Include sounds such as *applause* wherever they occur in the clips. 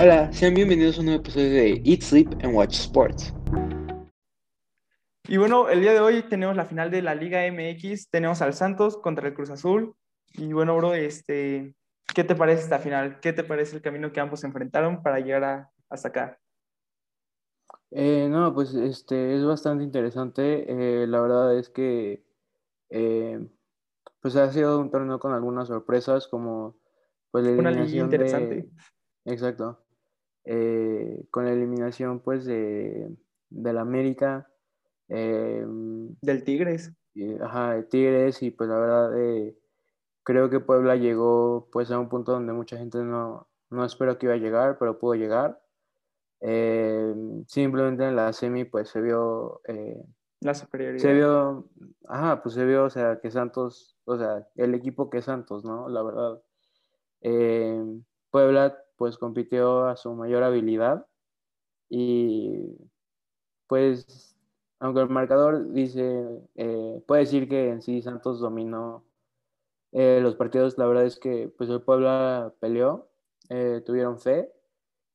Hola, sean bienvenidos a un nuevo episodio de Eat, Sleep and Watch Sports. Y bueno, el día de hoy tenemos la final de la Liga MX, tenemos al Santos contra el Cruz Azul. Y bueno, bro, este, ¿qué te parece esta final? ¿Qué te parece el camino que ambos se enfrentaron para llegar a, hasta acá? Eh, no, pues este es bastante interesante. Eh, la verdad es que eh, pues ha sido un torneo con algunas sorpresas, como pues la Una liga eliminación interesante. Exacto. Eh, con la eliminación pues de del América, eh, Del Tigres. y, ajá, de Tigres, y pues la verdad eh, creo que Puebla llegó pues a un punto donde mucha gente no, no esperó que iba a llegar, pero pudo llegar. Eh, simplemente en la semi pues se vio eh, La superioridad. se vio, ajá, pues se vio, o sea, que Santos, o sea, el equipo que Santos, ¿no? La verdad. Eh, Puebla, pues compitió a su mayor habilidad y, pues, aunque el marcador dice, eh, puede decir que en sí Santos dominó eh, los partidos, la verdad es que, pues, el Puebla peleó, eh, tuvieron fe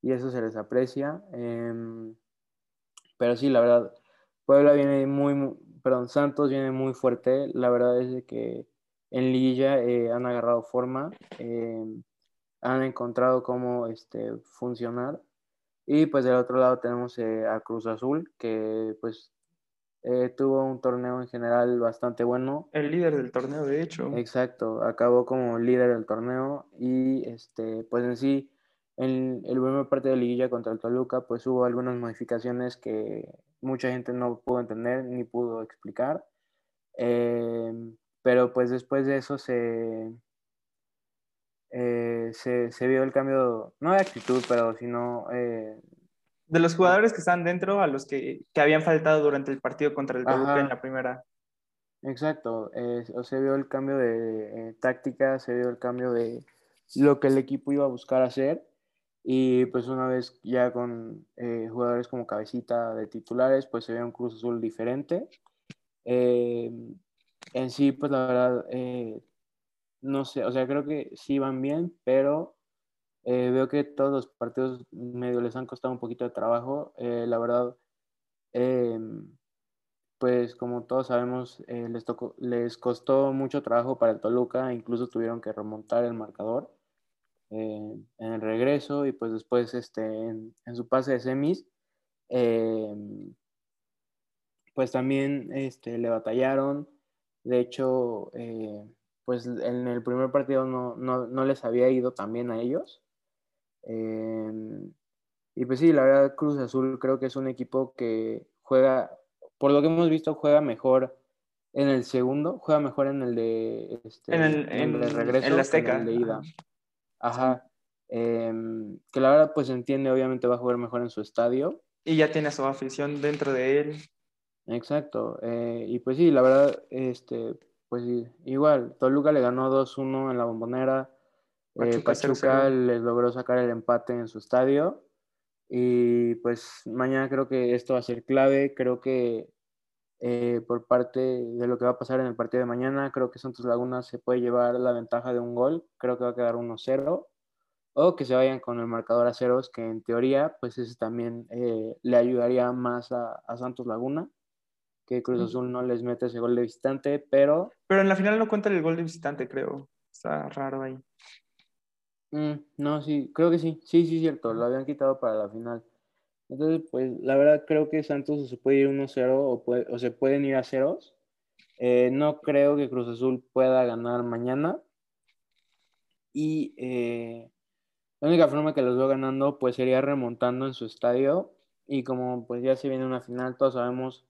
y eso se les aprecia. em, pero sí, la verdad, Puebla viene muy, mu- perdón, Santos viene muy fuerte. La verdad es que en Liguilla han agarrado forma, eh, han encontrado cómo este, funcionar. Y pues del otro lado tenemos eh, a Cruz Azul, que pues eh, tuvo un torneo en general bastante bueno. El líder del torneo, de hecho. Exacto, acabó como líder del torneo y este, pues en sí, en el primer partido de liguilla contra el Toluca, pues hubo algunas modificaciones que mucha gente no pudo entender ni pudo explicar. Eh, pero pues después de eso se, eh, se, se vio el cambio, no de actitud, pero sino eh, De los jugadores que están dentro a los que, que habían faltado durante el partido contra el Toluca en la primera. Exacto, eh, se vio el cambio de eh, táctica, se vio el cambio de lo que el equipo iba a buscar hacer y pues una vez ya con jugadores como cabecita de titulares, pues se ve un Cruz Azul diferente. En sí, pues la verdad, no sé, o sea, creo que sí van bien, pero eh, veo que todos los partidos medio les han costado un poquito de trabajo. Eh, la verdad, eh, pues como todos sabemos, eh, les, tocó, les costó mucho trabajo para el Toluca, incluso tuvieron que remontar el marcador eh, en el regreso y pues después este, en, su pase de semis, eh, pues también este, le batallaron. De hecho, eh, pues en el primer partido no, no, no les había ido tan bien a ellos. Eh, y pues sí, la verdad, Cruz Azul creo que es un equipo que juega, por lo que hemos visto, juega mejor en el segundo, juega mejor en el de, este, En el- en el de regreso en la que en Azteca, el de ida. ajá. Em, que la verdad, pues entiende, obviamente va a jugar mejor en su estadio. Y ya tiene a su afición dentro de él. Exacto. eh, y pues sí, la verdad, este, pues igual, Toluca le ganó 2-1 en la bombonera. eh, Pachuca Pachuca 0-0. les logró sacar el empate en su estadio. Y pues mañana creo que esto va a ser clave. Creo que eh, por parte de lo que va a pasar en el partido de mañana, creo que Santos Laguna se puede llevar la ventaja de un gol. Creo que va a quedar 1-0. O que se vayan con el marcador a ceros, que en teoría, pues ese también eh, le ayudaría más a, a Santos Laguna, que Cruz Azul no les mete ese gol de visitante, pero Pero en la final no cuenta el gol de visitante, creo. Está raro ahí. mm, no, sí, creo que sí, sí, sí, cierto, lo habían quitado para la final. Entonces, pues la verdad creo que Santos se puede ir 1-0 o, puede- o se pueden ir a ceros. Eh, no creo que Cruz Azul pueda ganar mañana. Y eh, la única forma que los veo ganando pues sería remontando en su estadio. Y como pues ya se viene una final, todos sabemos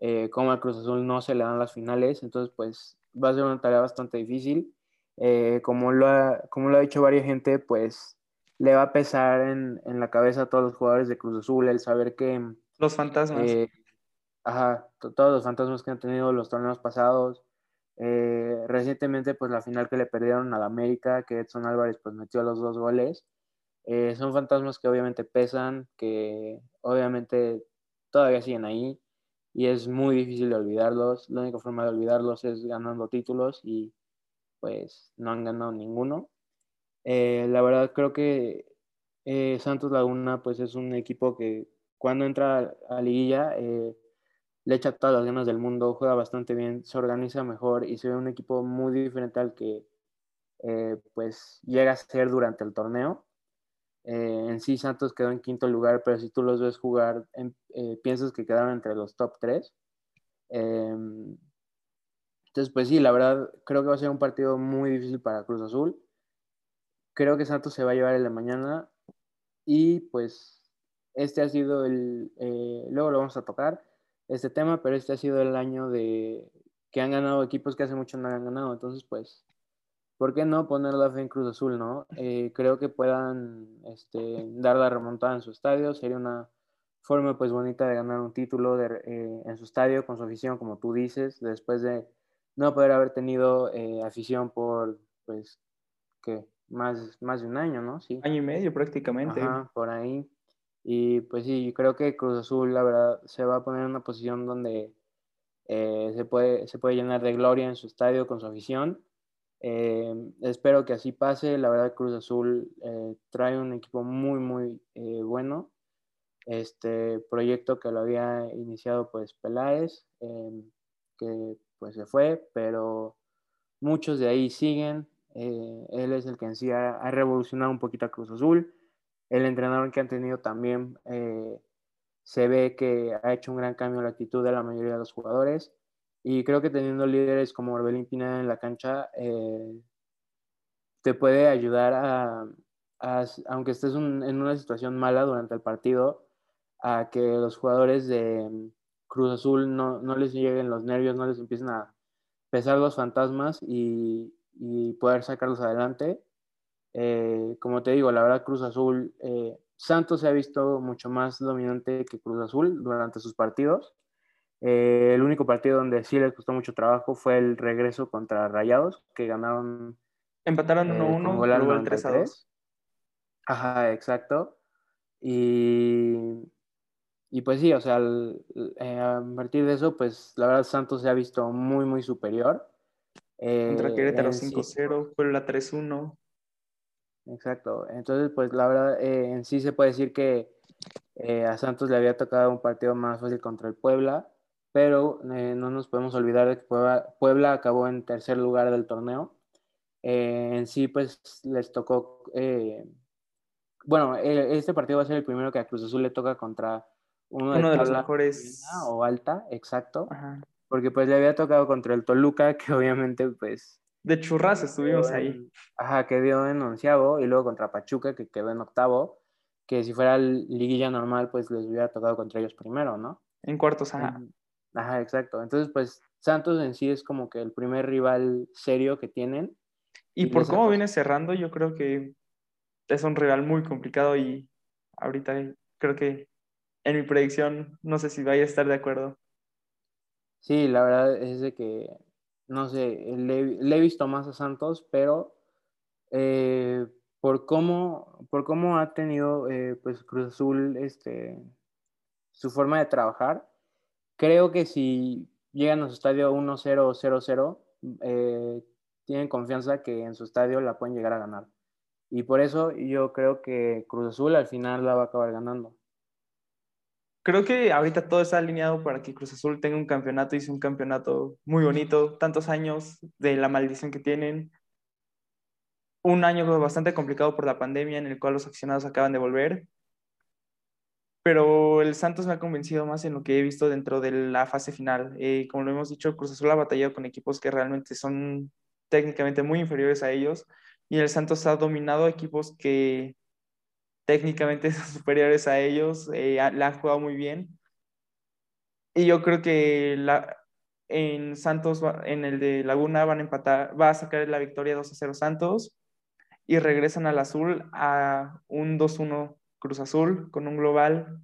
eh, cómo al Cruz Azul no se le dan las finales. Entonces pues va a ser una tarea bastante difícil. Eh, como, lo ha, como lo ha dicho varias gente, pues le va a pesar en, en la cabeza a todos los jugadores de Cruz Azul el saber que Los fantasmas. eh, ajá, to- todos los fantasmas que han tenido los torneos pasados. Eh, recientemente, pues la final que le perdieron al América, que Edson Álvarez pues metió los dos goles. Eh, son fantasmas que obviamente pesan, que obviamente todavía siguen ahí y es muy difícil de olvidarlos. La única forma de olvidarlos es ganando títulos y pues no han ganado ninguno. Eh, la verdad creo que eh, Santos Laguna pues es un equipo que cuando entra a liguilla eh, le echa todas las ganas del mundo, juega bastante bien, se organiza mejor y se ve un equipo muy diferente al que pues llega a ser durante el torneo. En sí Santos quedó en quinto lugar, pero si tú los ves jugar, piensas que quedaron entre los top tres. Em, entonces, pues sí, la verdad, creo que va a ser un partido muy difícil para Cruz Azul. Creo que Santos se va a llevar el de mañana. Y pues este ha sido el, eh, luego lo vamos a tocar, este tema, pero este ha sido el año de que han ganado equipos que hace mucho no han ganado. Entonces, pues, ¿por qué no poner la fe en Cruz Azul, no? Eh, creo que puedan este, dar la remontada en su estadio. Sería una forma, pues, bonita de ganar un título de, eh, en su estadio, con su afición, como tú dices, después de no poder haber tenido eh, afición por, pues, ¿qué? Más, más de un año, ¿no? Sí. Año y medio prácticamente. Ajá, por ahí. Y pues sí, creo que Cruz Azul, la verdad, se va a poner en una posición donde se, puede, se puede llenar de gloria en su estadio con su afición. Eh, espero que así pase. La verdad, Cruz Azul trae un equipo muy, muy bueno. Este proyecto que lo había iniciado pues Peláez, que pues se fue, pero muchos de ahí siguen. Eh, él es el que en sí ha, revolucionado un poquito a Cruz Azul. El entrenador que han tenido también eh, se ve que ha hecho un gran cambio en la actitud de la mayoría de los jugadores. Y creo que teniendo líderes como Orbelín Pineda en la cancha, eh, te puede ayudar a, aunque estés en una situación mala durante el partido, a que los jugadores de, Cruz Azul no, no les lleguen los nervios, no les empiecen a pesar los fantasmas y, poder sacarlos adelante. Eh, como te digo, la verdad Cruz Azul, eh, Santos se ha visto mucho más dominante que Cruz Azul durante sus partidos. Eh, el único partido donde sí les costó mucho trabajo fue el regreso contra Rayados, que ganaron. Empataron 1-1, luego el 3-2. Ajá, exacto. Y y pues sí, o sea, eh, a partir de eso, pues la verdad Santos se ha visto muy, muy superior. Contra eh, Querétaro 5-0, fue la 3-1. Exacto, entonces pues la verdad eh, en sí se puede decir que a Santos le había tocado un partido más fácil contra el Puebla, pero no nos podemos olvidar de que Puebla, acabó en tercer lugar del torneo. en sí pues les tocó, bueno, este partido va a ser el primero que a Cruz Azul le toca contra uno de, los mejores o alta, exacto. Porque pues le había tocado contra el Toluca, que obviamente pues... De churras estuvimos ahí. Ajá, que dio en onceavo, y luego contra Pachuca, que quedó en octavo, que si fuera liguilla normal, pues les hubiera tocado contra ellos primero, ¿no? En cuartos, ajá. Ajá, exacto. Entonces, pues Santos en sí es como que el primer rival serio que tienen. Y, por cómo viene cerrando, yo creo que es un rival muy complicado y ahorita creo que en mi predicción, no sé si vaya a estar de acuerdo. Sí, la verdad es de que, no sé, le, he visto más a Santos, pero eh, por, cómo, por cómo ha tenido eh, pues Cruz Azul este, su forma de trabajar, creo que si llegan a su estadio 1-0 o 0-0, eh, tienen confianza que en su estadio la pueden llegar a ganar. Y por eso yo creo que Cruz Azul al final la va a acabar ganando. Creo que ahorita todo está alineado para que Cruz Azul tenga un campeonato es un campeonato muy bonito, tantos años de la maldición que tienen, un año bastante complicado por la pandemia en el cual los accionados acaban de volver, pero el Santos me ha convencido más en lo que he visto dentro de la fase final. Eh, como lo hemos dicho, Cruz Azul ha batallado con equipos que realmente son técnicamente muy inferiores a ellos y el Santos ha dominado equipos que técnicamente *laughs* son superiores a ellos, eh, la han jugado muy bien. Y yo creo que la, en Santos, en el de Laguna, van a empatar, va a sacar la victoria 2 a 0 Santos y regresan al azul a un 2-1 Cruz Azul con un global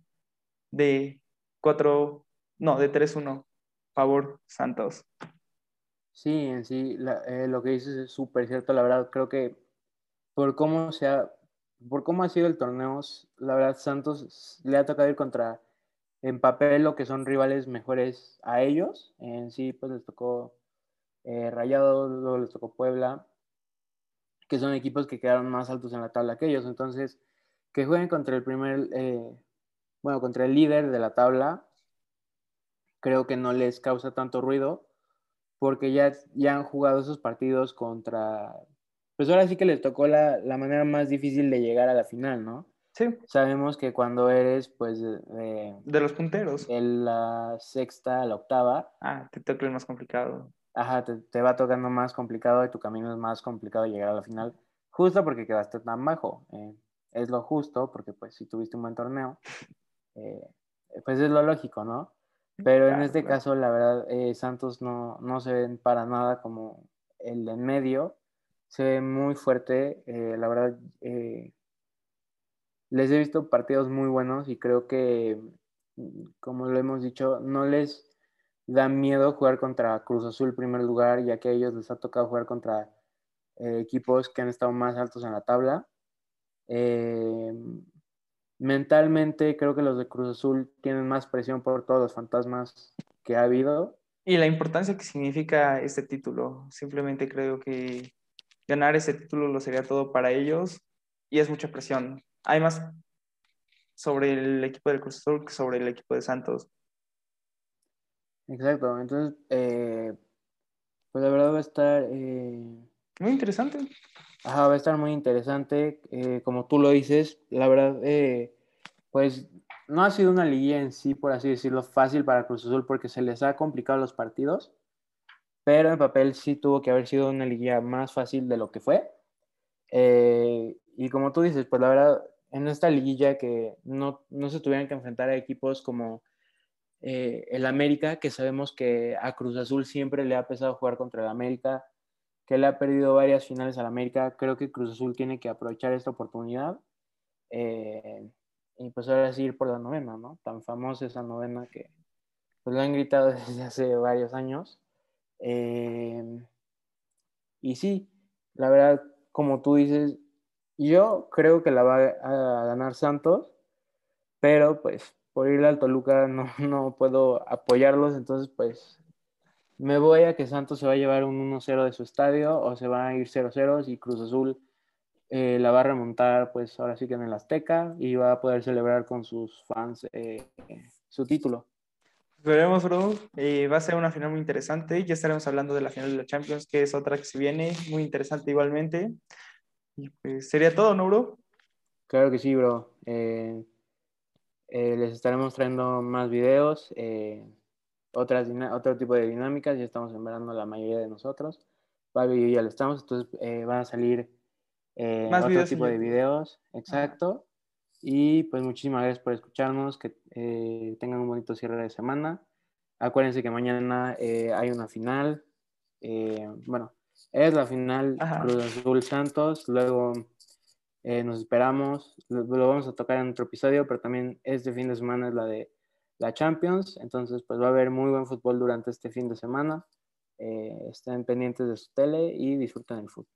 de 4, no, de 3-1 favor Santos. Sí, en sí, eh, lo que dices es súper cierto, la verdad, creo que por cómo se ha por cómo ha sido el torneo, la verdad Santos le ha tocado ir contra, en papel, lo que son rivales mejores a ellos. En sí, pues les tocó eh, Rayados, luego les tocó Puebla, que son equipos que quedaron más altos en la tabla que ellos. Entonces, que jueguen contra el primer, eh, bueno, contra el líder de la tabla, creo que no les causa tanto ruido, porque ya, ya han jugado esos partidos contra, pues ahora sí que les tocó la, la manera más difícil de llegar a la final, ¿no? Sí, Sabemos que cuando eres, pues, de, de los punteros. de la sexta a la octava, Ah, te toca el más complicado. ajá, te, te va tocando más complicado y tu camino es más complicado llegar a la final, justo porque quedaste tan bajo. eh, es lo justo, porque pues si tuviste un buen torneo, *laughs* eh, pues es lo lógico, ¿no? Pero en este claro. caso, la verdad, eh, Santos no, no se ven para nada como el en medio. Se ve muy fuerte. eh, la verdad, eh, les he visto partidos muy buenos y creo que, como lo hemos dicho, no les da miedo jugar contra Cruz Azul en primer lugar, ya que a ellos les ha tocado jugar contra equipos que han estado más altos en la tabla. Eh, mentalmente creo que los de Cruz Azul tienen más presión por todos los fantasmas que ha habido. Y la importancia que significa este título. Simplemente creo que ganar ese título lo sería todo para ellos y es mucha presión. Hay más sobre el equipo del Cruz Azul que sobre el equipo de Santos. Exacto, entonces, eh, pues la verdad va a estar, eh, Muy interesante. Va a estar muy interesante. eh, como tú lo dices, la verdad, eh, pues no ha sido una liguilla en sí, por así decirlo, fácil para Cruz Azul porque se les ha complicado los partidos, pero en papel sí tuvo que haber sido una liguilla más fácil de lo que fue. Eh, y como tú dices, pues la verdad, en esta liguilla que no, no se tuvieran que enfrentar a equipos como eh, el América, que sabemos que a Cruz Azul siempre le ha pesado jugar contra el América, que le ha perdido varias finales al América. Creo que Cruz Azul tiene que aprovechar esta oportunidad. eh, y pues ahora sí ir por la novena, ¿no? Tan famosa esa novena que pues lo han gritado *laughs* desde hace varios años. Eh, y sí, la verdad, como tú dices, yo creo que la va a ganar Santos, pero pues por ir al Toluca no, *laughs* no puedo apoyarlos, entonces pues me voy a que Santos se va a llevar un 1-0 de su estadio o se va a ir 0-0 y Cruz Azul eh, la va a remontar pues ahora sí que en el Azteca y va a poder celebrar con sus fans eh, su título. Veremos, bro. Eh, va a ser una final muy interesante. Ya estaremos hablando de la final de la Champions, que es otra que se viene, muy interesante igualmente. Y pues sería todo, ¿no, bro? Claro que sí, bro. Eh, eh, les estaremos trayendo más videos, eh, otras otro tipo de dinámicas. Ya estamos verano la mayoría de nosotros. Fabio y yo ya lo estamos, entonces eh, van a salir eh, Más otro videos tipo de videos. Exacto. Y pues muchísimas gracias por escucharnos. Que eh, tengan un bonito cierre de semana. Acuérdense que mañana eh, hay una final. Eh, bueno, es la final Ajá. Cruz Azul Santos. Luego eh, nos esperamos. Lo, lo vamos a tocar en otro episodio, pero también este fin de semana es la de la Champions. Entonces, pues va a haber muy buen fútbol durante este fin de semana. Eh, estén pendientes de su tele y disfruten el fútbol.